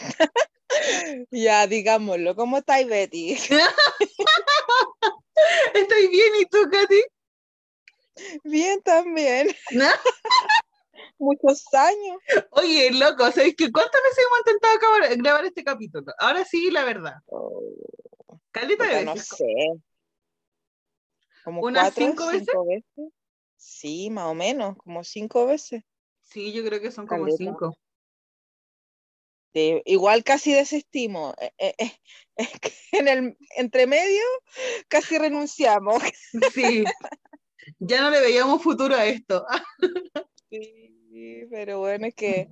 Ya, digámoslo. ¿Cómo estáis, Betty? Estoy bien, ¿y tú, Katy? Bien también. Muchos años. Oye, loco, ¿sabes qué? ¿Cuántas veces hemos intentado acabar- grabar este capítulo? Ahora sí, la verdad. Caleta de Puta, no veces. sé. ¿Como ¿Unas cuatro, cinco veces? veces? Sí, más o menos, como cinco veces. Sí, yo creo que son como Caleta. cinco. Sí, igual casi desestimo. Eh, eh, eh, es que en el entre medio casi renunciamos. Sí. ya no le veíamos futuro a esto. Sí, pero bueno, es que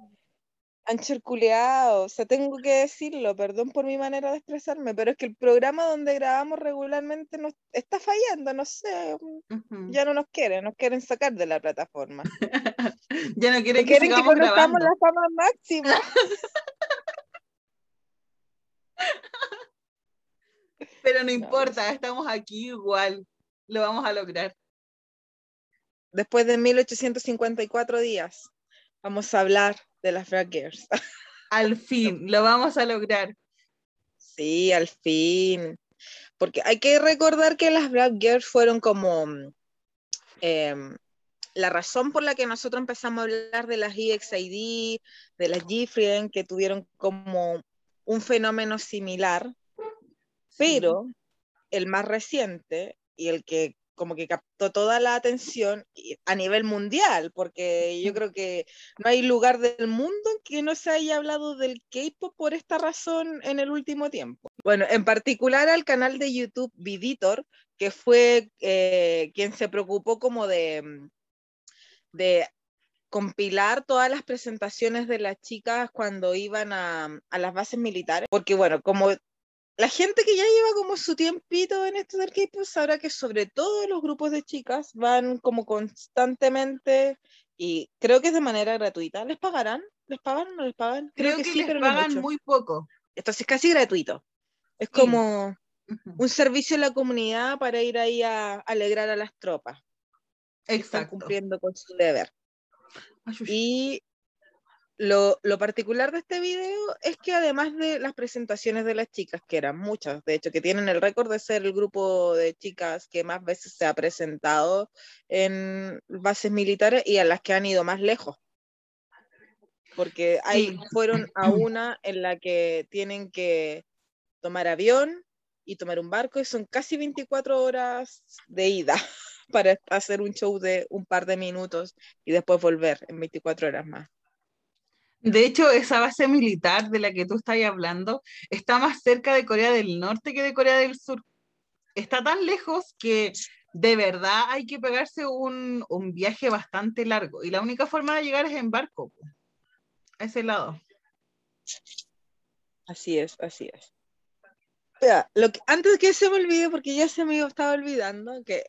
han charculeado, o sea, tengo que decirlo, perdón por mi manera de expresarme, pero es que el programa donde grabamos regularmente nos está fallando, no sé, ya no nos quieren, nos quieren sacar de la plataforma. Ya no quieren que quieren que conozcamos la fama máxima. Pero no No, importa, estamos aquí igual. Lo vamos a lograr. Después de 1854 días, vamos a hablar de las Drag Girls. Al fin, lo vamos a lograr. Sí, al fin. Porque hay que recordar que las Black Girls fueron como em, la razón por la que nosotros empezamos a hablar de las EXID, de las Gifrien, que tuvieron como un fenómeno similar, pero el más reciente y el que como que captó toda la atención a nivel mundial, porque yo creo que no hay lugar del mundo en que no se haya hablado del K-pop por esta razón en el último tiempo. Bueno, en particular al canal de YouTube Viditor, que fue eh, quien se preocupó como de, mm, de compilar todas las presentaciones de las chicas cuando iban a, a las bases militares, porque bueno, como la gente que ya lleva como su tiempito en esto del K-pop sabrá que sobre todo los grupos de chicas van como constantemente y creo que es de manera gratuita. ¿Les pagarán? ¿Les pagan o no les pagan? Creo, que, sí, les pero no pagan mucho. muy poco. Entonces casi gratuito. Es Sí. como un servicio en la comunidad para ir ahí a alegrar a las tropas. que Están Exacto. cumpliendo con su deber. Ayush. Y lo, lo particular de este video es que además de las presentaciones de las chicas, que eran muchas, de hecho, que tienen el récord de ser el grupo de chicas que más veces se ha presentado en bases militares y a las que han ido más lejos. Porque ahí Sí. fueron a una en la que tienen que tomar avión y tomar un barco y son casi 24 horas de ida para hacer un show de un par de minutos y después volver en 24 horas más. De hecho, esa base militar de la que tú estás hablando está más cerca de Corea del Norte que de Corea del Sur. Está tan lejos que de verdad hay que pegarse un, un viaje bastante largo. Y la única forma de llegar es en barco, a ese lado. Así es, así es. Espera, lo que, antes que se me olvide, porque ya se me estaba olvidando, que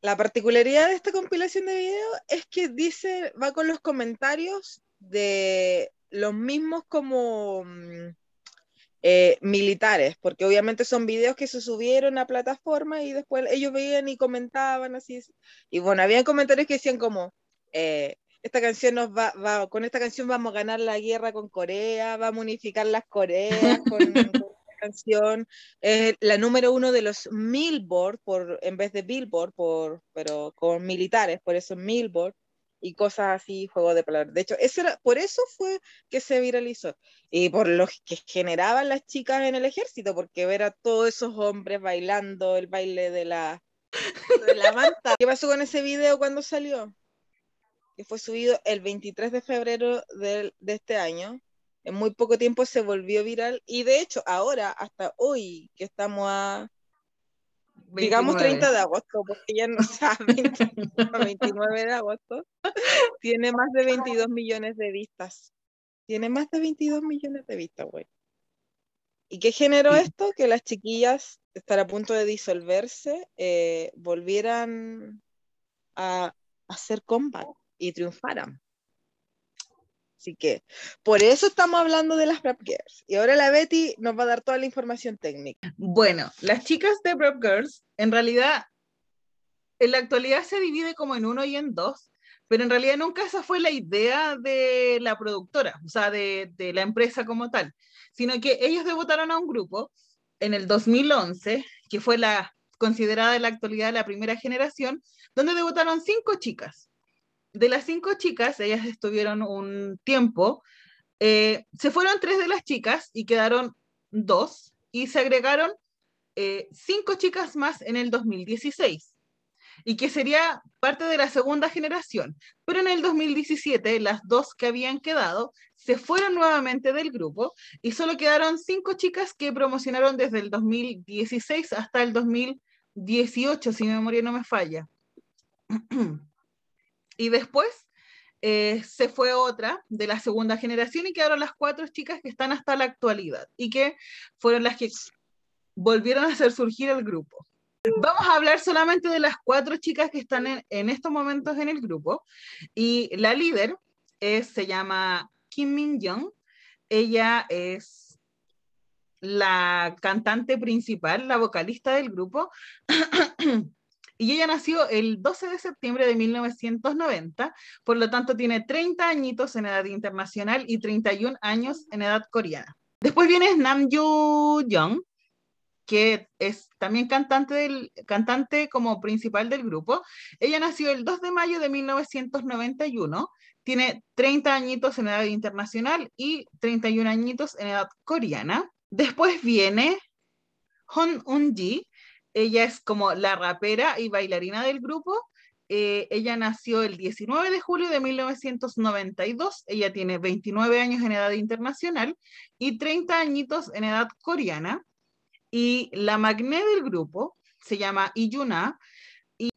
la particularidad de esta compilación de video es que dice, va con los comentarios de los mismos como mm, eh, militares, porque obviamente son videos que se subieron a plataforma y después ellos veían y comentaban así. Y bueno, habían comentarios que decían como, eh, esta canción nos va, va- con esta canción vamos a ganar la guerra con Corea, vamos a unificar las Coreas con, con canción, es la número uno de los Billboard, por, en vez de Billboard, por, pero con militares, por eso Billboard, y cosas así, juego de palabras. De hecho, eso era, por eso fue que se viralizó, y por lo que generaban las chicas en el ejército, porque ver a todos esos hombres bailando el baile de la, de la manta. ¿Qué pasó con ese video cuando salió? que fue subido el 23 de febrero del- de, este año. En muy poco tiempo se volvió viral y de hecho ahora, hasta hoy, que estamos a, digamos 29. 30 de agosto, porque ya no sabe, 29 de agosto, tiene más de 22 millones de vistas. Tiene más de 22 millones de vistas, güey. ¿Y qué generó esto? Que las chiquillas, estar a punto de disolverse, eh, volvieran a hacer comeback y triunfaran. Así que por eso estamos hablando de las Prep Girls. Y ahora la Betty nos va a dar toda la información técnica. Bueno, las chicas de Prep Girls, en realidad, en la actualidad se divide como en uno y en dos, pero en realidad nunca esa fue la idea de la productora, o sea, de, de la empresa como tal, sino que ellos debutaron a un grupo en el 2011, que fue la considerada en la actualidad la primera generación, donde debutaron cinco chicas. De las cinco chicas, ellas estuvieron un tiempo, eh, se fueron tres de las chicas y quedaron dos, y se agregaron eh, cinco chicas más en el 2016 y que sería parte de la segunda generación. Pero en el 2017 las dos que habían quedado se fueron nuevamente del grupo y solo quedaron cinco chicas que promocionaron desde el 2016 hasta el 2018, si mi memoria no me falla. y después eh, se fue otra de la segunda generación y quedaron las cuatro chicas que están hasta la actualidad y que fueron las que volvieron a hacer surgir el grupo. Vamos a hablar solamente de las cuatro chicas que están en, en estos momentos en el grupo. Y la líder es, se llama Kim Min Young. Ella es la cantante principal, la vocalista del grupo. y ella nació el 12 de septiembre de 1990, por lo tanto tiene 30 añitos en edad internacional y 31 años en edad coreana. Después viene Nam Yoo Young, que es también cantante, del, cantante como principal del grupo. Ella nació el 2 de mayo de 1991, tiene 30 añitos en edad internacional y 31 añitos en edad coreana. Después viene Hon Un-ji, ella es como la rapera y bailarina del grupo. Eh, ella nació el 19 de julio de 1992, ella tiene 29 años en edad internacional y 30 añitos en edad coreana. Y la magné del grupo se llama Iyuna y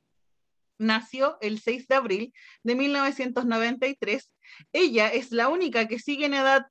nació el 6 de abril de 1993. Ella es la única que sigue en edad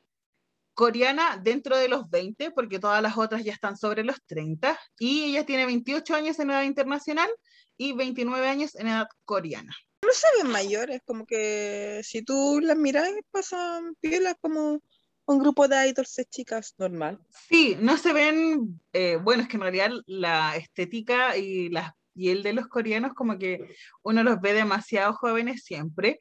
coreana dentro de los 20, porque todas las otras ya están sobre los 30. Y ella tiene 28 años en edad internacional y 29 años en edad coreana. No se ven mayores, como que si tú las miras, pasan pielas como un grupo de idols de chicas normal. Sí, no se ven, eh, bueno, es que en realidad la estética y, la, y el de los coreanos como que uno los ve demasiado jóvenes siempre,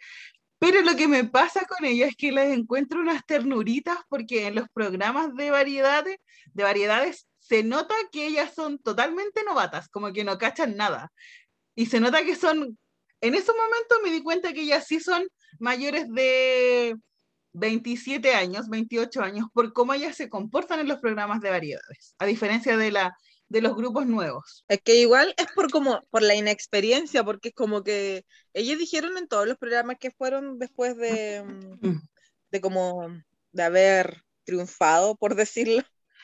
pero lo que me pasa con ellas es que les encuentro unas ternuritas porque en los programas de variedades, de variedades se nota que ellas son totalmente novatas, como que no cachan nada. Y se nota que son, en ese momento me di cuenta que ellas sí son mayores de 27 años, 28 años, por cómo ellas se comportan en los programas de variedades, a diferencia de, la, de los grupos nuevos. Es que igual es por como por la inexperiencia, porque es como que ellos dijeron en todos los programas que fueron después de, Mm. de como de haber triunfado, por decirlo,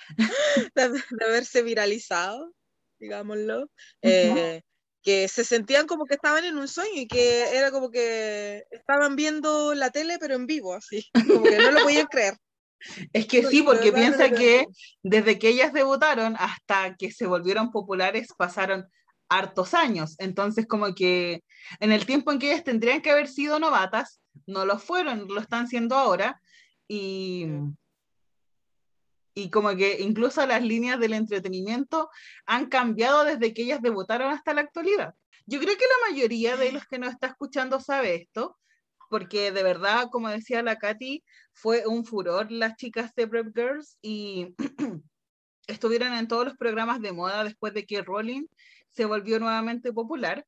de, de haberse viralizado, digámoslo, eh, que se sentían como que estaban en un sueño y que era como que estaban viendo la tele pero en vivo, así, como que no lo podían creer. Es que sí, porque piensa que desde que ellas debutaron hasta que se volvieron populares pasaron hartos años. Entonces, como que en el tiempo en que ellas tendrían que haber sido novatas, no lo fueron, lo están siendo ahora. Y, y como que incluso las líneas del entretenimiento han cambiado desde que ellas debutaron hasta la actualidad. Yo creo que la mayoría de los que nos está escuchando sabe esto, porque de verdad, como decía la Katy, fue un furor las chicas de Prep Girls y estuvieron en todos los programas de moda después de que Rolling se volvió nuevamente popular.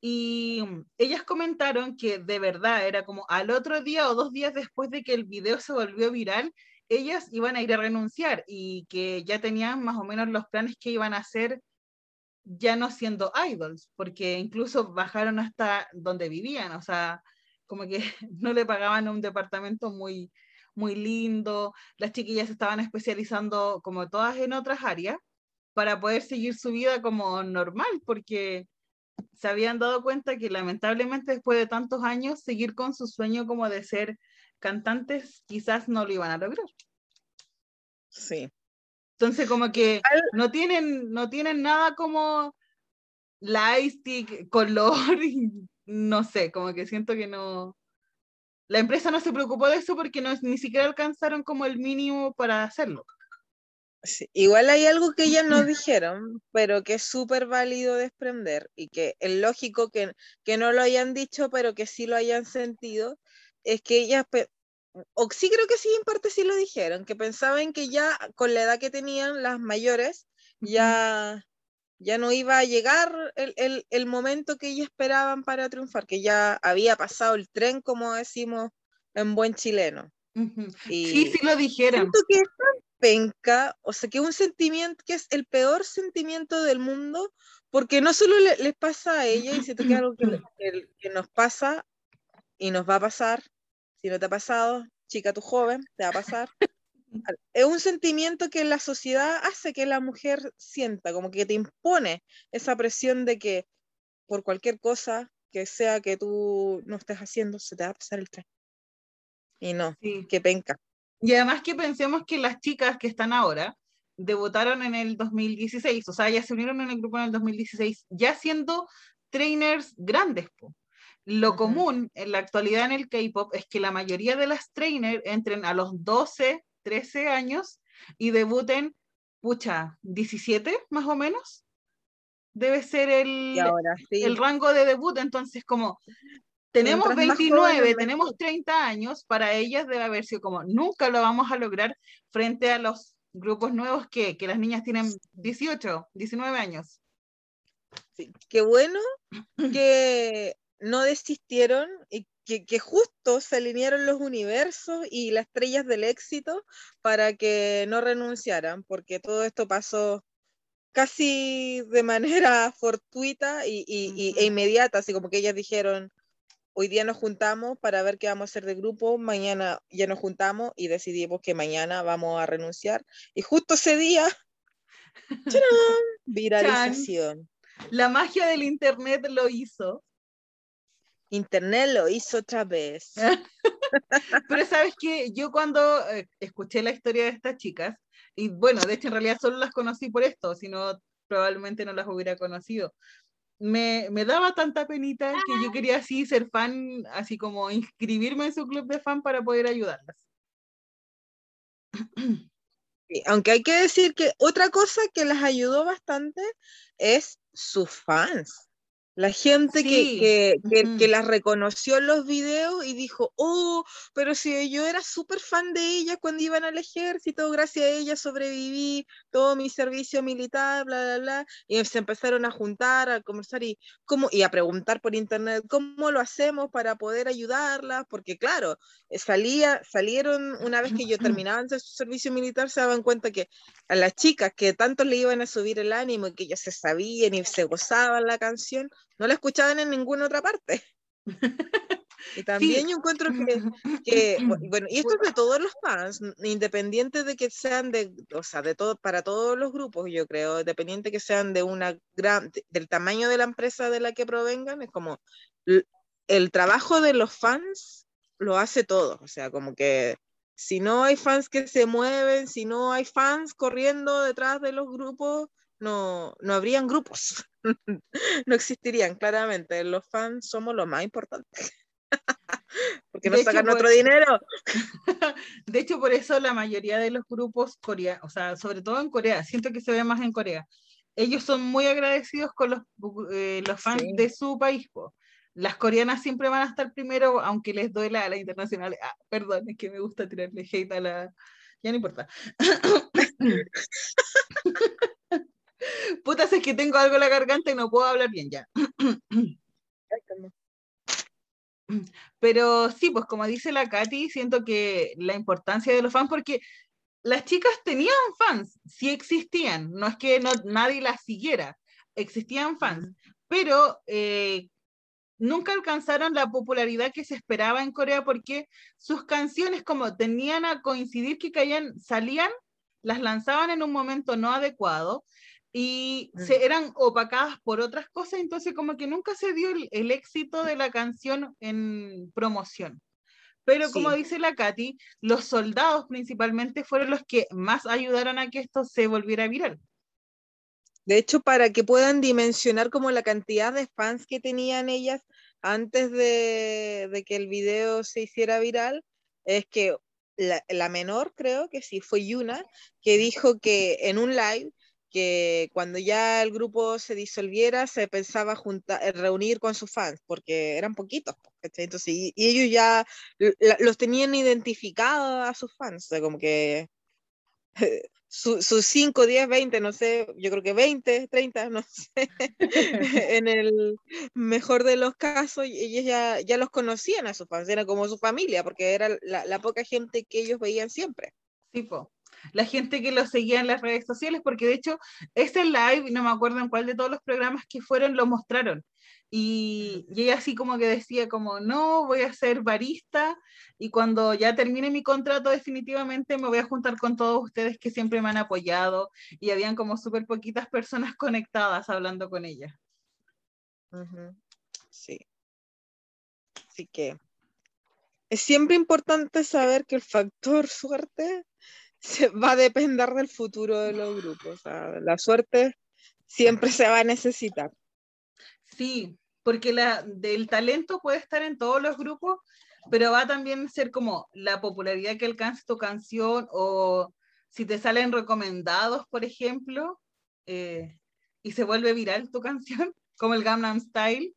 Y ellas comentaron que de verdad era como al otro día o dos días después de que el video se volvió viral, ellas iban a ir a renunciar y que ya tenían más o menos los planes que iban a hacer ya no siendo idols, porque incluso bajaron hasta donde vivían, o sea, como que no le pagaban un departamento muy, muy lindo, las chiquillas estaban especializando como todas en otras áreas para poder seguir su vida como normal, porque se habían dado cuenta que lamentablemente después de tantos años seguir con su sueño como de ser cantantes quizás no lo iban a lograr. Sí. Entonces, como que no tienen, no tienen nada como lightstick, color, no sé, como que siento que no. La empresa no se preocupó de eso porque no, ni siquiera alcanzaron como el mínimo para hacerlo. Sí, Igual hay algo que ellas no dijeron, pero que es súper válido desprender y que es lógico que, que no lo hayan dicho, pero que sí lo hayan sentido, es que ellas, o sí creo que sí en parte sí lo dijeron, que pensaban que ya con la edad que tenían las mayores, ya, ya no iba a llegar el, el- el momento que ellas esperaban para triunfar, que ya había pasado el tren, como decimos en buen chileno. Y Sí, sí lo dijeron. siento que es tan penca, o sea, que un sentimiento que es el peor sentimiento del mundo, porque no solo le- les pasa a ella, y siento que es algo que, que- que nos pasa y nos va a pasar, si no te ha pasado, chica, tú joven, te va a pasar. Es un sentimiento que la sociedad hace que la mujer sienta, como que te impone esa presión de que por cualquier cosa que sea que tú no estés haciendo, se te va a pasar el tren. Y no, Sí. que penca. Y además que pensemos que las chicas que están ahora debutaron en el 2016, o sea, ya se unieron en el grupo en el 2016, ya siendo trainers grandes. po. Lo común en la actualidad en el K-pop es que la mayoría de las trainers entren a los 12, 13 años y debuten, pucha, 17 más o menos. Debe ser el, Y ahora sí. el rango de debut, entonces como tenemos Mientras más 29, jóvenes, tenemos mejor. 30 años, para ellas debe haber sido como, nunca lo vamos a lograr frente a los grupos nuevos que, que las niñas tienen 18, 19 años. Sí, Qué bueno que no desistieron y que, que justo se alinearon los universos y las estrellas del éxito para que no renunciaran, porque todo esto pasó casi de manera fortuita y, y- e inmediata, así como que ellas dijeron, hoy día nos juntamos para ver qué vamos a hacer de grupo, mañana ya nos juntamos y decidimos que mañana vamos a renunciar. Y justo ese día, ¡charán! viralización. La magia del internet lo hizo. Internet lo hizo otra vez. Pero sabes que yo cuando eh, escuché la historia de estas chicas, y bueno, de hecho en realidad solo las conocí por esto, si no probablemente no las hubiera conocido. Me, me daba tanta penita que yo quería así ser fan, así como inscribirme en su club de fan para poder ayudarlas. Aunque hay que decir que otra cosa que las ayudó bastante es sus fans. La gente que, Sí, que, que- las reconoció en los videos y dijo, oh, pero si yo era súper fan de ella cuando iban al ejército, gracias a ella sobreviví todo mi servicio militar, bla, bla, bla. Y se empezaron a juntar, a conversar y, cómo, y a preguntar por internet cómo lo hacemos para poder ayudarlas, porque claro, eh, salía, salieron una vez que ellos terminaban su servicio militar, se daban cuenta que a las chicas que tanto le iban a subir el ánimo y que ellas se sabían y se gozaban la canción, no la escuchaban en ninguna otra parte. Y también yo encuentro que, que, bu- bueno, y esto es de todos los fans, independiente de que sean de, o sea, de todo, para todos los grupos, yo creo, independiente que sean de una gran, de- del tamaño de la empresa de la que provengan, es como el trabajo de los fans lo hace todo, o sea, como que si no hay fans que se mueven, si no hay fans corriendo detrás de los grupos, no, no habrían grupos, no existirían, claramente, los fans somos lo más importante. Porque nos sacan nuestro dinero. De hecho, por eso la mayoría de los grupos coreanos, o sea, sobre todo en Corea, siento que se ve más en Corea, ellos son muy agradecidos con los, eh, los fans Sí. de su país. po. Las coreanas siempre van a estar primero, aunque les duela a la internacional. Ah, perdón, es que me gusta tirarle hate a la... Ya no importa. Puta, si es que tengo algo en la garganta y no puedo hablar bien ya. Pero sí, pues como dice la Katy, siento que la importancia de los fans, porque las chicas tenían fans, sí existían, no es que no, nadie las siguiera, existían fans, pero eh, nunca alcanzaron la popularidad que se esperaba en Corea porque sus canciones como tenían a coincidir que caían, salían, las lanzaban en un momento no adecuado y se, Mm. eran opacadas por otras cosas, entonces como que nunca se dio el, el éxito de la canción en promoción. Pero como Sí. dice la Katy, los soldados principalmente fueron los que más ayudaron a que esto se volviera viral. De hecho, para que puedan dimensionar como la cantidad de fans que tenían ellas antes de, de que el video se hiciera viral, es que la, la menor, creo que sí, fue Yuna, que dijo que en un live, que cuando ya el grupo se disolviera, se pensaba junta- eh, reunir con sus fans, porque eran poquitos, po, ¿cachai? Entonces, y, y ellos ya los tenían identificados a sus fans, o sea, como que su- sus 5, 10, 20, no sé, yo creo que 20, 30, no sé, en el mejor de los casos, ellos ya, ya los conocían a sus fans, era como su familia, porque era la, la poca gente que ellos veían siempre. Tipo, la gente que lo seguía en las redes sociales, porque de hecho ese live, no me acuerdo en cuál de todos los programas que fueron, lo mostraron. Y, y ella así como que decía como, no, voy a ser barista y cuando ya termine mi contrato definitivamente me voy a juntar con todos ustedes que siempre me han apoyado y habían como súper poquitas personas conectadas hablando con ella. Sí. Así que es siempre importante saber que el factor suerte va a depender del futuro de los grupos. O sea, la suerte siempre se va a necesitar. Sí, porque la, del talento puede estar en todos los grupos, pero va también a ser como la popularidad que alcance tu canción o si te salen recomendados, por ejemplo, eh, y se vuelve viral tu canción, como el Gangnam Style.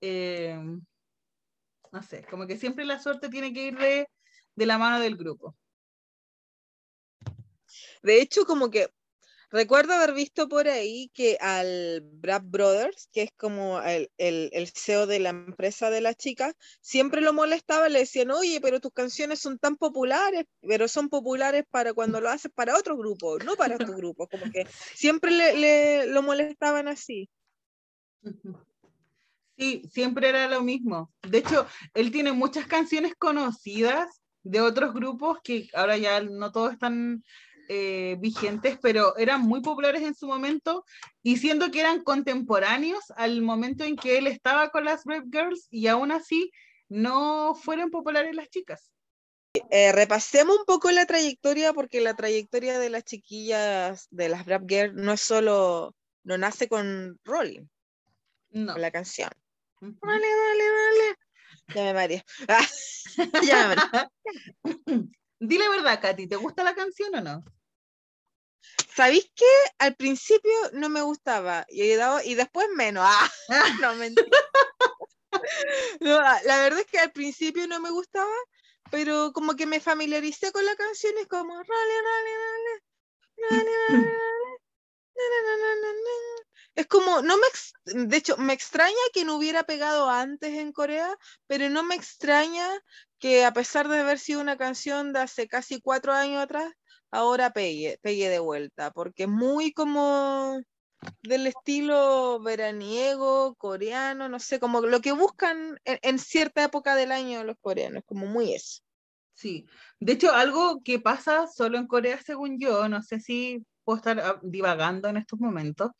eh, no sé, como que siempre la suerte tiene que ir de, de la mano del grupo. De hecho, como que recuerdo haber visto por ahí que al Brad Brothers, que es como el, el, el CEO de la empresa de la chica, siempre lo molestaba, le decían, oye, pero tus canciones son tan populares, pero son populares para cuando lo haces para otro grupo, no para tu grupo. Como que siempre le, le- lo molestaban así. Sí, siempre era lo mismo. De hecho, él tiene muchas canciones conocidas de otros grupos que ahora ya no todos están eh, vigentes, pero eran muy populares en su momento y siendo que eran contemporáneos al momento en que él estaba con las Rap Girls y aún así no fueron populares las chicas. Eh, repasemos un poco la trayectoria, porque la trayectoria de las chiquillas de las Rap Girls no es solo, no nace con Rolling, No. con la canción. Ujú. Vale, vale, vale. Ya me mareé. Ah, ya me mareé. Dile verdad, Katy, ¿te gusta la canción o no? ¿Sabéis qué? Al principio no me gustaba y, he dado- y después menos. Ah, no, mentira. No, ah, la verdad es que al principio no me gustaba, pero como que me familiaricé con la canción y es como rale, rale, rale. Es como, no me, de hecho, me extraña que no hubiera pegado antes en Corea, pero no me extraña que a pesar de haber sido una canción de hace casi cuatro años atrás, ahora pegue, pegue de vuelta, porque muy como del estilo veraniego, coreano, no sé, como lo que buscan en, en cierta época del año los coreanos, como muy eso. Sí, de hecho, algo que pasa solo en Corea, según yo, no sé si puedo estar ah, divagando en estos momentos,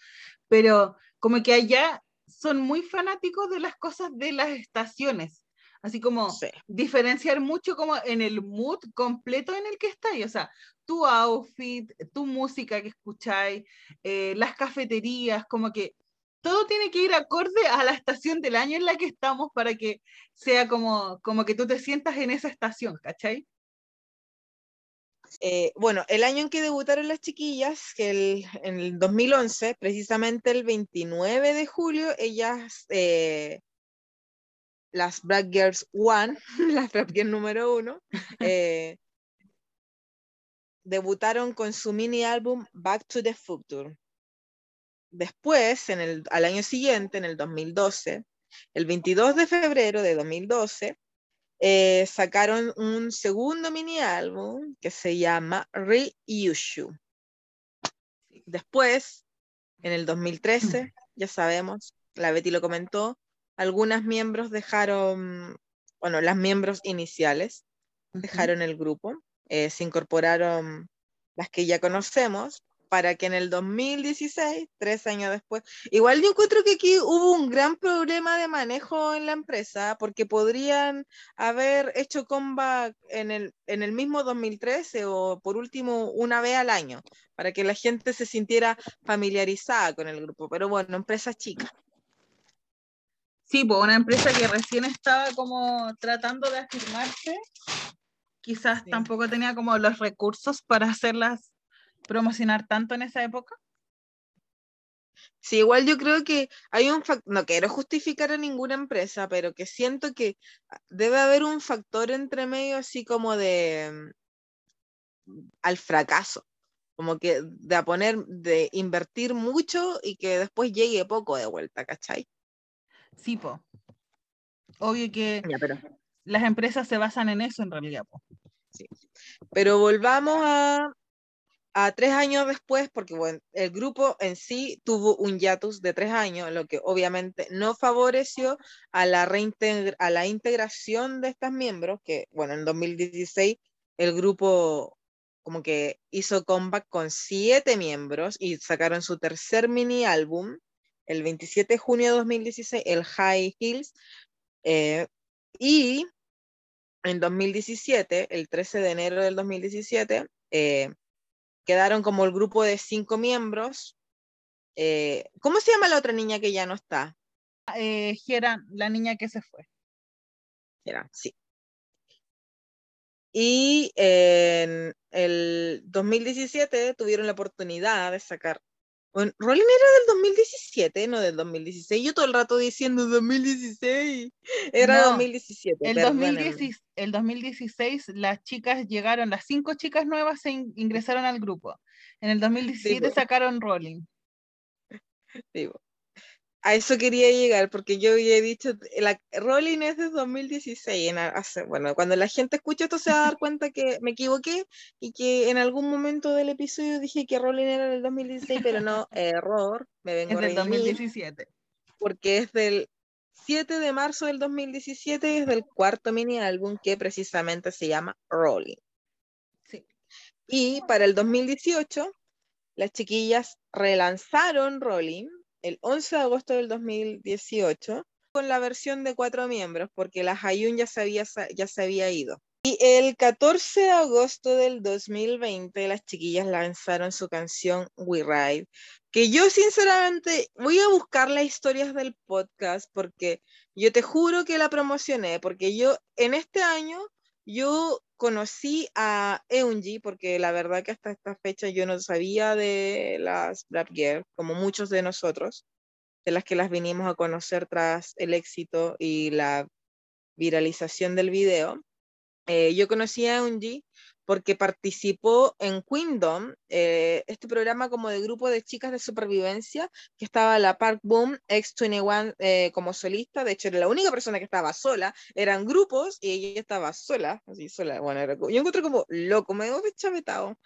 pero como que allá son muy fanáticos de las cosas de las estaciones, así como Sí. diferenciar mucho como en el mood completo en el que estáis, o sea, tu outfit, tu música que escucháis, eh, las cafeterías, como que todo tiene que ir acorde a la estación del año en la que estamos para que sea como, como que tú te sientas en esa estación, ¿cachai? Eh, bueno, el año en que debutaron las chiquillas, que el, en el 2011, precisamente el 29 de julio, ellas, eh, las Black Girls One, las Black Girls número uno, eh, debutaron con su mini álbum Back to the Future. Después, en el, al año siguiente, en el 2012, el 22 de febrero de 2012, eh, sacaron un segundo mini álbum que se llama Reissue. Después, en el 2013, ya sabemos, la Betty lo comentó, algunas miembros dejaron, bueno, las miembros iniciales dejaron el grupo, eh, se incorporaron las que ya conocemos, para que en el 2016, tres años después, igual yo encuentro que aquí hubo un gran problema de manejo en la empresa, porque podrían haber hecho comeback en el, en el mismo 2013 o por último una vez al año, para que la gente se sintiera familiarizada con el grupo. Pero bueno, empresa chica. Sí, pues una empresa que recién estaba como tratando de afirmarse, quizás Sí. tampoco tenía como los recursos para hacerlas promocionar tanto en esa época. Sí, igual yo creo que hay un factor, no quiero justificar a ninguna empresa, pero que siento que ah, debe haber un factor entre medio así como de mm, al fracaso, como que de a poner, de invertir mucho y que después llegue poco de vuelta, ¿cachai? Sí, po. Obvio que Ya, pero, las empresas se basan en eso en realidad. po. pero volvamos a, a tres años después, porque bueno, el grupo en sí tuvo un hiatus de tres años, lo que obviamente no favoreció a la, a la integración de estos miembros, que bueno, en 2016 el grupo como que hizo comeback con siete miembros y sacaron su tercer mini álbum el 27 de junio de 2016, el High Hills, eh, y en 2017, el 13 de enero del 2017, eh, quedaron como el grupo de cinco miembros. Eh, ¿Cómo se llama la otra niña que ya no está? Eh, la niña que se fue. Era, sí. Y en el 2017 tuvieron la oportunidad de sacar. Bueno, Rolling era del 2017, no del 2016. Yo todo el rato diciendo 2016. Era No, 2017. El perdónenme. 2016, el 2016 las chicas llegaron, las cinco chicas nuevas se in- ingresaron al grupo. En el 2017 po. sacaron Rolling. Sí, po. A eso quería llegar, porque yo había dicho, la Rolling es de 2016, en hace- bueno, cuando la gente escuche esto se va a dar cuenta que me equivoqué y que en algún momento del episodio dije que Rolling era del 2016, pero no, error, me vengo Es del redimir, 2017. porque es del 7 de marzo del 2017, es del cuarto mini álbum que precisamente se llama Rolling. Sí. Y para el 2018, las chiquillas relanzaron Rolling el 11 de agosto del 2018 con la versión de cuatro miembros, porque la Hayun ya se había, ya se había ido. Y el 14 de agosto del 2020, las chiquillas lanzaron su canción We Ride, que yo sinceramente voy a buscar las historias del podcast porque yo te juro que la promocioné, porque yo en este año yo conocí a Eunji, porque la verdad que hasta esta fecha yo no sabía de las Rap Girl, como muchos de nosotros, de las que las vinimos a conocer tras el éxito y la viralización del video. Eh, yo conocí a Eunji porque participó en Queendom, eh, este programa como de grupo de chicas de supervivencia, que estaba la Park Boom, X21 eh, como solista, de hecho era la única persona que estaba sola, eran grupos y ella estaba sola, así sola, bueno, era yo encontré como loco, medio chavetado,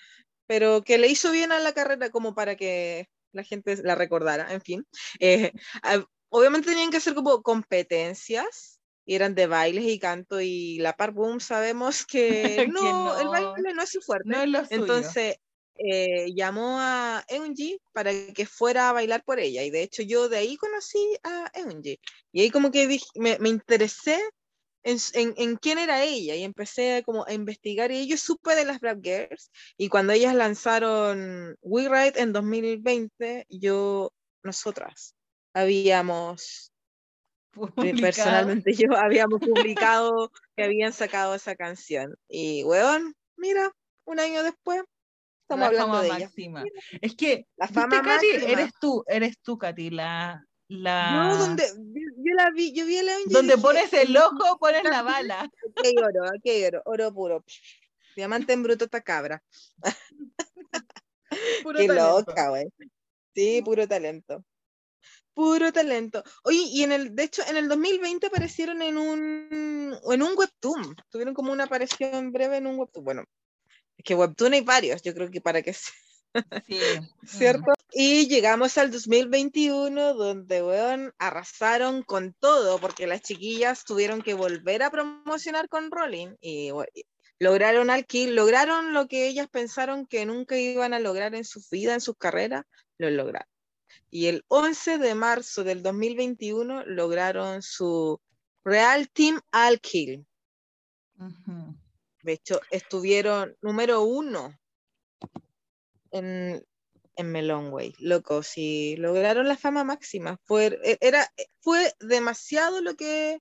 pero que le hizo bien a la carrera como para que la gente la recordara, en fin. Eh, ah, obviamente tenían que hacer como competencias, y eran de bailes y canto, y la Park Boom sabemos que no, el baile no es su fuerte. No es lo suyo. Entonces eh, llamó a Eunji para que fuera a bailar por ella. Y de hecho yo de ahí conocí a Eunji. Y ahí como que dije, me, me interesé en, en, en quién era ella y empecé como a investigar. Y yo supe de las Rap Girls. Y cuando ellas lanzaron We Ride en 2020, yo, nosotras, habíamos, Publicado. personalmente yo, habíamos publicado que habían sacado esa canción. Y, weón, mira, un año después, estamos La hablando fama de ella. máxima. Es que, La ¿viste, fama Katy? Eres tú, eres tú, Katy, la... la... Yo donde, yo, la vi, yo vi a León y Donde dije, pones el "Mm, ojo, pones la bala. Aquí hay oro, aquí hay oro, oro puro. Diamante en bruto esta cabra. Puro Qué talento. loca, güey. Sí, puro talento. Puro talento. Oye, y en el, de hecho, en el 2020 aparecieron en un, en un webtoon. Tuvieron como una aparición breve en un webtoon. Bueno, es que webtoon hay varios, yo creo que para que se- Sí. ¿cierto? Y llegamos al 2021, donde, weón, arrasaron con todo, porque las chiquillas tuvieron que volver a promocionar con Rolling. Y, we- y lograron al kill, lograron lo que ellas pensaron que nunca iban a lograr en su vida, en sus carreras, lo lograron. Y el 11 de marzo del 2021 lograron su Real Team Al Kill. De hecho, estuvieron número uno en, en Melonway. Loco, sí, lograron la fama máxima. Fue, e- era, fue demasiado lo que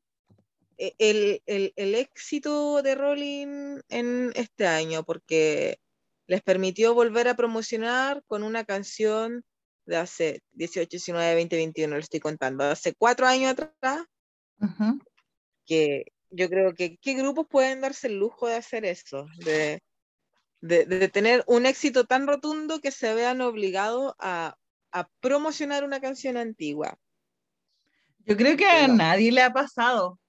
e- el, el- el éxito de Rolling en este año, porque les permitió volver a promocionar con una canción de hace 18, 19, 20, 21, lo estoy contando, hace cuatro años atrás, que yo creo que qué grupos pueden darse el lujo de hacer eso, de, de, de tener un éxito tan rotundo que se vean obligados a, a promocionar una canción antigua. Yo creo que a nadie le ha pasado.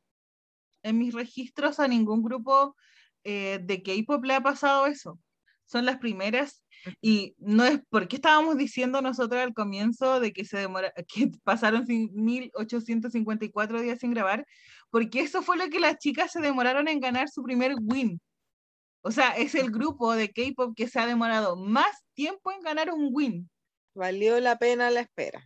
En mis registros a ningún grupo eh, de K-pop le ha pasado eso. Son las primeras y no es porque estábamos diciendo nosotros al comienzo de que se demora, que pasaron cin- 1854 días sin grabar, porque eso fue lo que las chicas se demoraron en ganar su primer win. O sea, es el grupo de K-pop que se ha demorado más tiempo en ganar un win. Valió la pena la espera.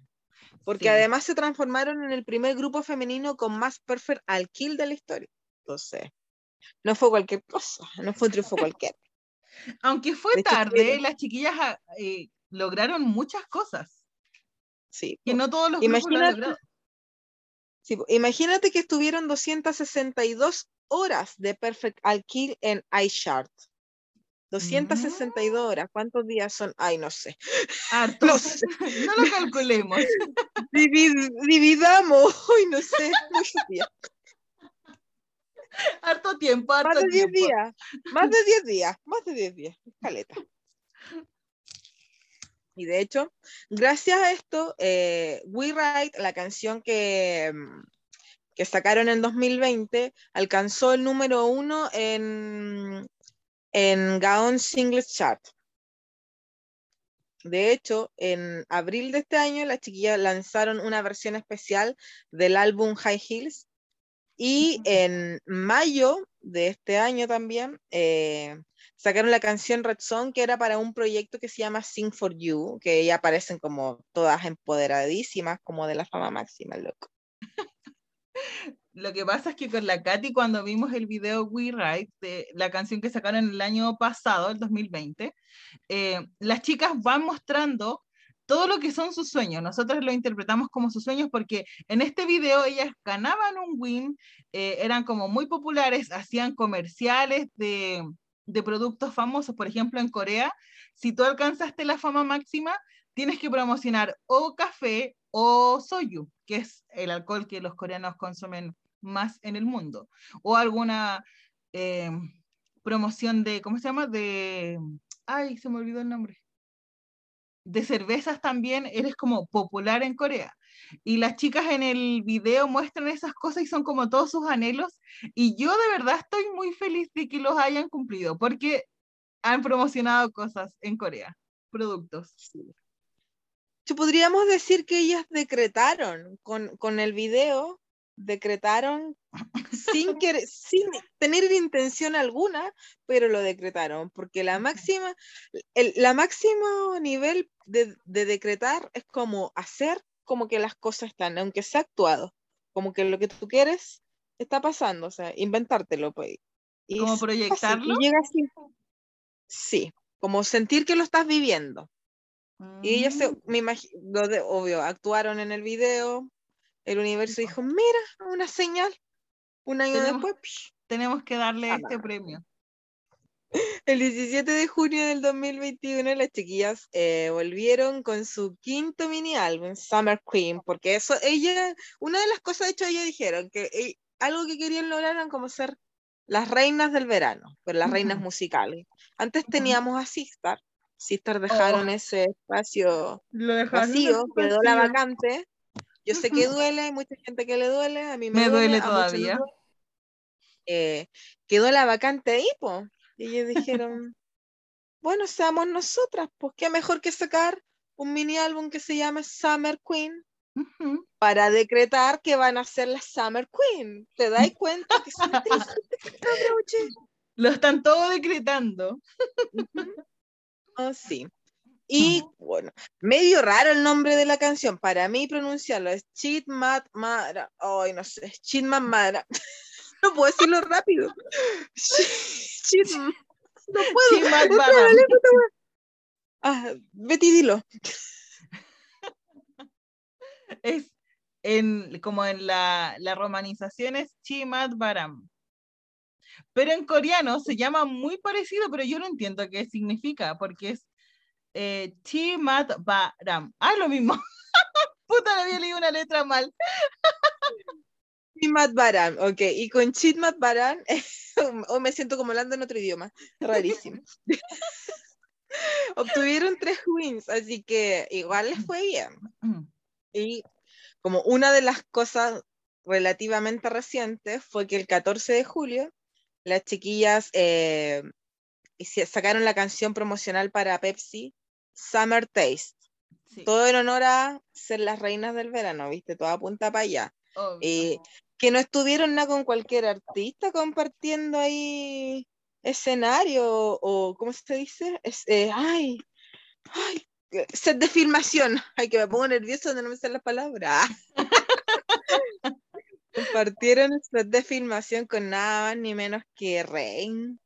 Porque Sí. además se transformaron en el primer grupo femenino con más perfect al kill de la historia. Entonces, no fue cualquier cosa, no fue un triunfo cualquiera. Aunque fue hecho, tarde, las chiquillas ah, eh, lograron muchas cosas. Sí, que no todos los grupos lo Imagínate-. Sí, po. imagínate que estuvieron 262 horas de perfect al kill en iChart. 262 horas, ¿cuántos días son? Ay, no sé. Harto. No sé. No lo calculemos. Divi- dividamos, ay, no sé, muchos días. Harto tiempo, harto Más de 10 tiempo. días, más de 10 días, más de 10 días, caleta. Y de hecho, gracias a esto, eh, We Ride, la canción que, mm, que sacaron en 2020, alcanzó el número uno en, en Gaon Singles Chart. De hecho, en abril de este año, las chiquillas lanzaron una versión especial del álbum High Heels. Y en mayo de este año también eh, sacaron la canción Red Song, que era para un proyecto que se llama Sing for You, que ya aparecen como todas empoderadísimas, como de la fama máxima, loco. Lo que pasa es que con la Katy, cuando vimos el video We Ride, de la canción que sacaron el año pasado, el 2020, eh, las chicas van mostrando todo lo que son sus sueños. Nosotros lo interpretamos como sus sueños porque en este video ellas ganaban un win, eh, eran como muy populares, hacían comerciales de, de productos famosos. Por ejemplo, en Corea, si tú alcanzaste la fama máxima, tienes que promocionar o café o soyu, que es el alcohol que los coreanos consumen más en el mundo, o alguna eh, promoción de, ¿cómo se llama? De, ay, se me olvidó el nombre. De cervezas también eres como popular en Corea. Y las chicas en el video muestran esas cosas y son como todos sus anhelos. Y yo de verdad estoy muy feliz de que los hayan cumplido, porque han promocionado cosas en Corea, productos. Yo podríamos decir que ellas decretaron con, con el video, decretaron sin, querer, sin tener intención alguna, pero lo decretaron, porque la máxima, el la máximo nivel de, de decretar es como hacer como que las cosas están, aunque sea actuado, como que lo que tú quieres está pasando, o sea, inventártelo, pues. Y ¿Como proyectarlo? y llega así. Sí, como sentir que lo estás viviendo. Y ellas, se, Mm. me imagino, obvio, actuaron en el video, el universo dijo, mira, una señal. Un año Tenemos- después, psh, Tenemos que darle Ah, este no. premio. el 17 de junio del 2021, las chiquillas eh, volvieron con su quinto mini álbum, Summer Queen, porque eso, ella, una de las cosas, de hecho, ellas dijeron que eh, algo que querían lograr eran como ser las reinas del verano, pero las reinas Ujú. musicales. Antes teníamos a Sistar, Sistar dejaron Oh. ese espacio Lo dejaron vacío, quedó la vacante. Yo sé que duele, hay mucha gente que le duele, a mí me, Me duele todavía. duele. Eh, quedó la vacante ahí, po. Y ellos dijeron, bueno, seamos nosotras, pues qué mejor que sacar un mini álbum que se llama Summer Queen para decretar que van a ser las Summer Queen. ¿Te das cuenta que son? Lo están todos decretando. Oh, sí. Y bueno, medio raro el nombre de la canción. Para mí pronunciarlo es Cheat Mat Mara. Ay, no sé, Cheat Mat Mara. No puedo decirlo rápido. Cheat No puedo. Madre. Ah, Betty, dilo. Es en, como en la, la romanización es Chimat Baram. Pero en coreano se llama muy parecido, pero yo no entiendo qué significa, porque es eh, Baram. Ah, lo mismo. Puta, le había leído una letra mal. Chitmat Baran, ok. Y con Chitmat Baran, hoy me siento como hablando en otro idioma. Rarísimo. Obtuvieron tres wins, así que igual les fue bien. Y como una de las cosas relativamente recientes fue que el 14 de julio las chiquillas eh, sacaron la canción promocional para Pepsi, Summer Taste. Sí, Todo en honor a ser las reinas del verano, ¿viste? Toda punta para allá. eh, que no estuvieron nada con cualquier artista compartiendo ahí escenario o, ¿cómo se dice? Es, eh, ay, ay, set de filmación. Ay, que me pongo nervioso donde no me salen las palabras. Compartieron set de filmación con nada más ni menos que Rain.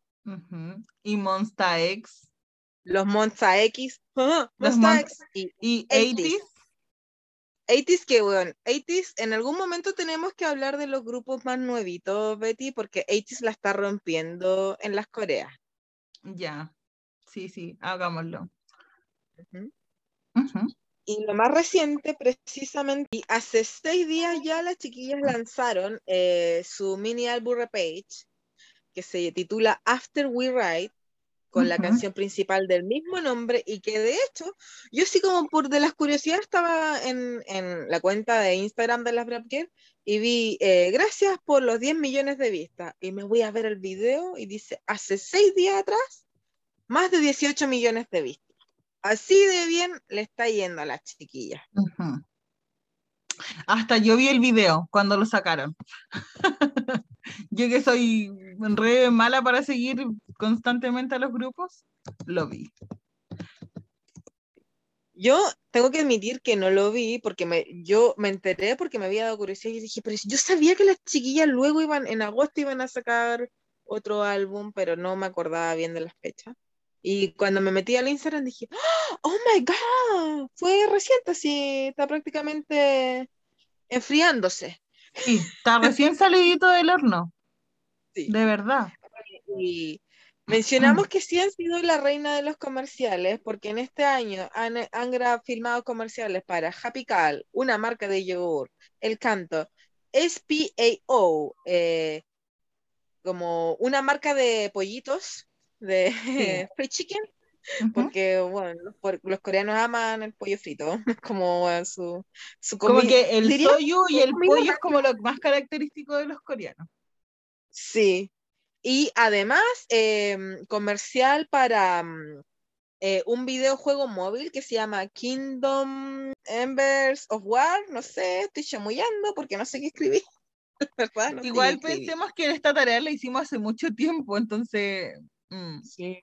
Y Monsta X los Monza X, Los Monsta Mon- X y y 80s. 80s. 80s que bueno, 80s en algún momento tenemos que hablar de los grupos más nuevitos, Betty, porque 80s la está rompiendo en las Coreas. Ya. Sí, sí, hagámoslo. Y lo más reciente, precisamente, y hace seis días ya las chiquillas lanzaron eh, su mini álbum Repage, que se titula After We Ride, con la canción principal del mismo nombre, y que de hecho, yo sí como por de las curiosidades estaba en, en la cuenta de Instagram de las Girl y vi, eh, gracias por los 10 millones de vistas, y me voy a ver el video y dice, hace seis días atrás, más de 18 millones de vistas. Así de bien le está yendo a las chiquillas. Ujú. Hasta yo vi el video cuando lo sacaron. yo que soy re mala para seguir constantemente a los grupos, lo vi. Yo tengo que admitir que no lo vi porque me, yo me enteré porque me había dado curiosidad y dije, pero yo sabía que las chiquillas luego iban, en agosto iban a sacar otro álbum, pero no me acordaba bien de las fechas. Y cuando me metí al Instagram dije, ¡Ah! oh my God, fue reciente, así está prácticamente enfriándose. Sí, está recién salidito del horno, Sí. de verdad. Y mencionamos que sí han sido la reina de los comerciales, porque en este año han, han filmado comerciales para Happy Cal, una marca de yogur, El Canto, SPAO, eh, como una marca de pollitos, de free chicken, porque bueno, los, por- los coreanos aman el pollo frito, como su, su Como comi- que el soyu y el comida pollo es como lo más característico de los coreanos. Sí. Y además, em, comercial para mm, eh, un videojuego móvil que se llama Kingdom Embers of War. No sé, estoy chamullando porque no sé qué sé Igual pensemos que esta tarea la hicimos hace mucho tiempo, entonces... mm, Sí.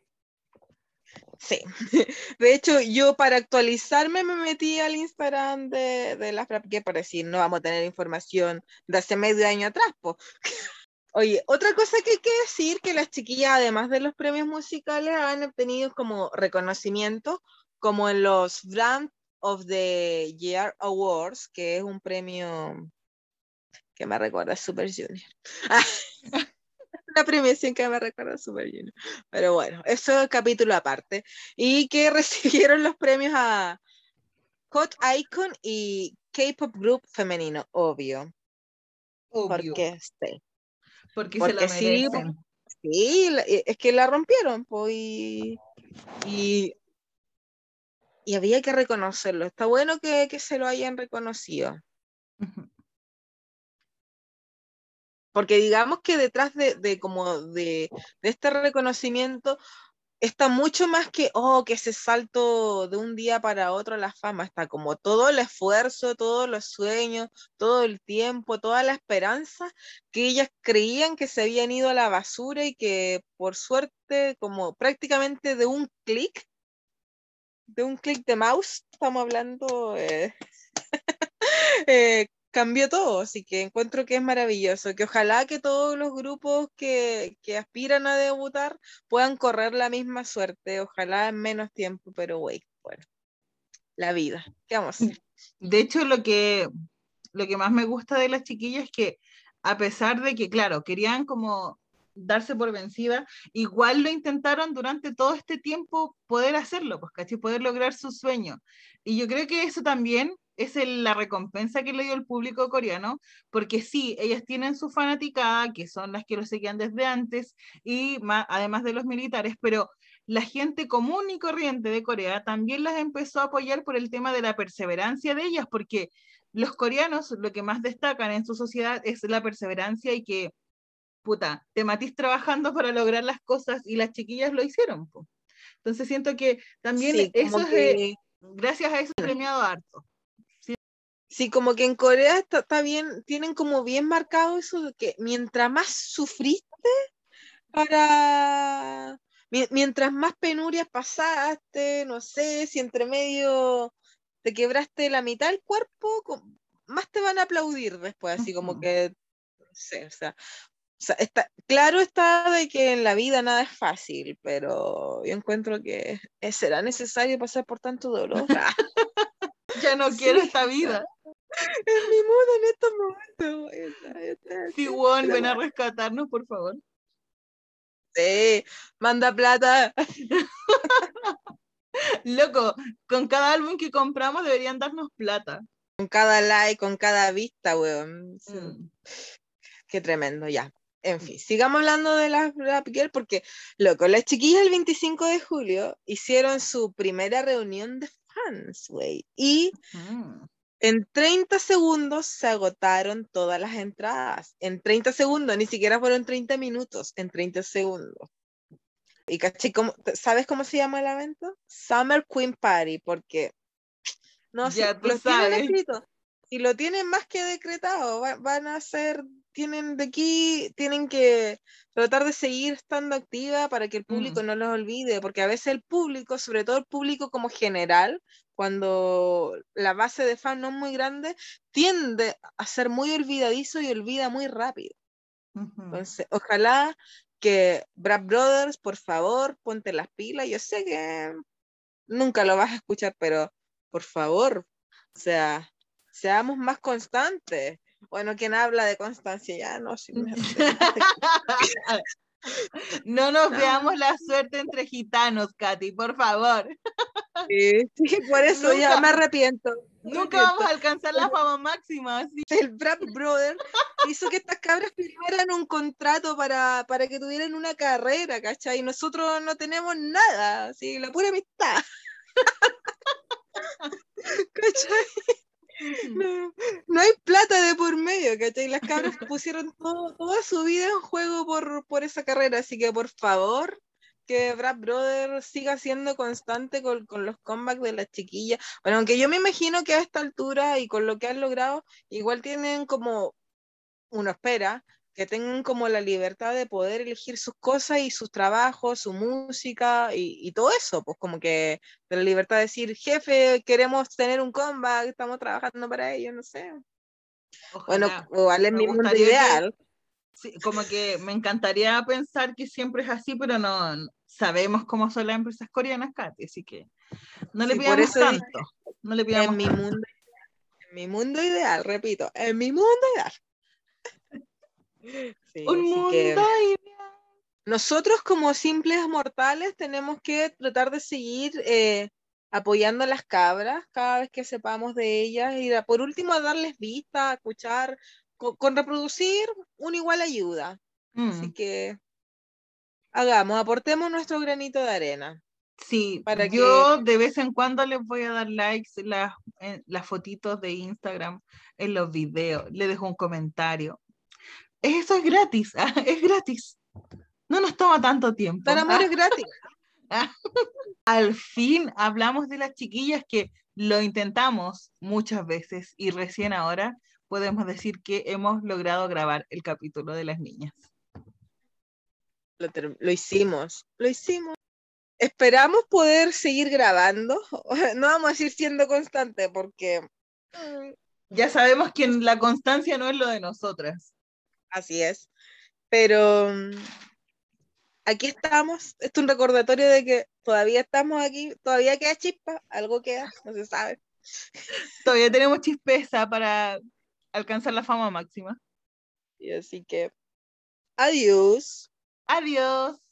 Sí. De hecho, yo para actualizarme me metí al Instagram de, de la Frap que para decir, no vamos a tener información de hace medio año atrás, po. Oye, otra cosa que hay que decir, que las chiquillas, además de los premios musicales, han obtenido como reconocimiento, como en los Brand of the Year Awards, que es un premio que me recuerda a Super Junior. Una premiación que me recuerda Super Junior. Pero bueno, eso es capítulo aparte. Y que recibieron los premios a Hot Icon y K-Pop Group femenino, obvio. obvio, Porque sí. porque se porque sí, merecen. Sí, la- eh, es que la rompieron, pues, y, y, y había que reconocerlo. Está bueno que, que se lo hayan reconocido. Porque digamos que detrás de, de como de, de este reconocimiento está mucho más que, oh, que ese salto de un día para otro a la fama, está como todo el esfuerzo, todos los sueños, todo el tiempo, toda la esperanza que ellas creían que se habían ido a la basura y que por suerte, como prácticamente de un clic, de un clic de mouse, estamos hablando, eh, eh, cambió todo, así que encuentro que es maravilloso, que ojalá que todos los grupos que, que aspiran a debutar puedan correr la misma suerte, ojalá en menos tiempo, pero güey, bueno, la vida, ¿qué vamos a hacer? De hecho, lo que, lo que más me gusta de las chiquillas es que a pesar de que, claro, querían como darse por vencida, igual lo intentaron durante todo este tiempo poder hacerlo, pues, ¿cachai? Poder lograr su sueño. Y yo creo que eso también es el- la recompensa que le dio el público coreano, porque sí, ellas tienen su fanaticada, que son las que lo seguían desde antes, y ma- además de los militares, pero la gente común y corriente de Corea también las empezó a apoyar por el tema de la perseverancia de ellas, porque los coreanos lo que más destacan en su sociedad es la perseverancia y que, puta, te matís trabajando para lograr las cosas y las chiquillas lo hicieron. po. Entonces siento que también Sí, eso es de- que- gracias a eso es premiado harto. Sí, como que en Corea está, está bien, tienen como bien marcado eso de que mientras más sufriste para, mi- mientras más penurias pasaste, no sé, si entre medio te quebraste la mitad del cuerpo, más te van a aplaudir después, así como que, no sé, o sea, o sea, está, claro está de que en la vida nada es fácil, pero yo encuentro que será necesario pasar por tanto dolor. Ya no quiero Sí. esta vida. En mi mundo en estos momentos. Sí, Won, pero ven a rescatarnos, por favor. Sí, manda plata. Loco, con cada álbum que compramos deberían darnos plata. Con cada like, con cada vista, weón. Sí, Mm. Qué tremendo, ya. En fin, sigamos hablando de la Rap Girl porque, loco, las chiquillas el 25 de julio hicieron su primera reunión de fans, güey. Y Mm. En 30 segundos se agotaron todas las entradas. En 30 segundos, ni siquiera fueron 30 minutos, en 30 segundos. Y caché, ¿cómo- ¿sabes cómo se llama el evento? Summer Queen Party, porque no sé, tú lo tienen escrito. Y lo tienen más que decretado. va- van a ser, tienen de aquí, tienen que tratar de seguir estando activa para que el público Mm. no los olvide, porque a veces el público, sobre todo el público como general, cuando la base de fan no es muy grande, tiende a ser muy olvidadizo y olvida muy rápido. Entonces, ojalá que Brad Brothers, por favor, ponte las pilas. Yo sé que nunca lo vas a escuchar, pero por favor, o sea, seamos más constantes. Bueno, quien habla de constancia ya no, sí me- No nos No. veamos la suerte entre gitanos, Katy, por favor. sí, sí, por eso ya me arrepiento. me Nunca arrepiento. vamos a alcanzar la fama máxima. el Brad Brother hizo que estas cabras firmaran un contrato para, para que tuvieran una carrera, ¿cachai? Y nosotros no tenemos nada, así, la pura amistad. ¿Cachai? No, no hay plata de por medio, ¿cachai? Las cabras pusieron toda su vida en juego por, por esa carrera, así que por favor, que Brad Brother siga siendo constante con, con los comebacks de las chiquillas. Bueno, aunque yo me imagino que a esta altura y con lo que han logrado, igual tienen como, uno espera, que tengan como la libertad de poder elegir sus cosas y sus trabajos, su música y, y todo eso, pues como que de la libertad de decir, jefe, queremos tener un comeback, estamos trabajando para ello, no sé. Bueno, Ojalá. igual es mi mundo gustaría que- ideal. Sí, como que me encantaría pensar que siempre es así, pero no no- sabemos cómo son las empresas coreanas, Katy, así que no le Sí, por pidamos eso dije- tanto. No le pidamos En mi tanto. mundo, en mi mundo ideal, repito, en mi mundo ideal. Sí, Un mundo que- ideal. nosotros como simples mortales tenemos que tratar de seguir eh, apoyando a las cabras cada vez que sepamos de ellas y por último a darles vista, a escuchar, co- con, reproducir una igual ayuda. Así Mm, que hagamos, aportemos nuestro granito de arena. Sí, para yo de vez en cuando les voy a dar likes las, en las fotitos de Instagram, en los videos, le dejo un comentario. Eso es gratis, ah, es gratis. No nos toma tanto tiempo. Dar amor ah, es gratis. Al fin hablamos de las chiquillas que lo intentamos muchas veces y recién ahora podemos decir que hemos logrado grabar el capítulo de las niñas. Lo, hicimos, lo hicimos. Esperamos poder seguir grabando. No vamos a decir siendo constante porque Ya sabemos que la constancia no es lo de nosotras. Así es. Pero mm, aquí estamos. Esto es un recordatorio de que todavía estamos aquí, todavía queda chispa, algo queda, no se sabe. Todavía tenemos chispeza para alcanzar la fama máxima. Y así que, adiós. Adiós.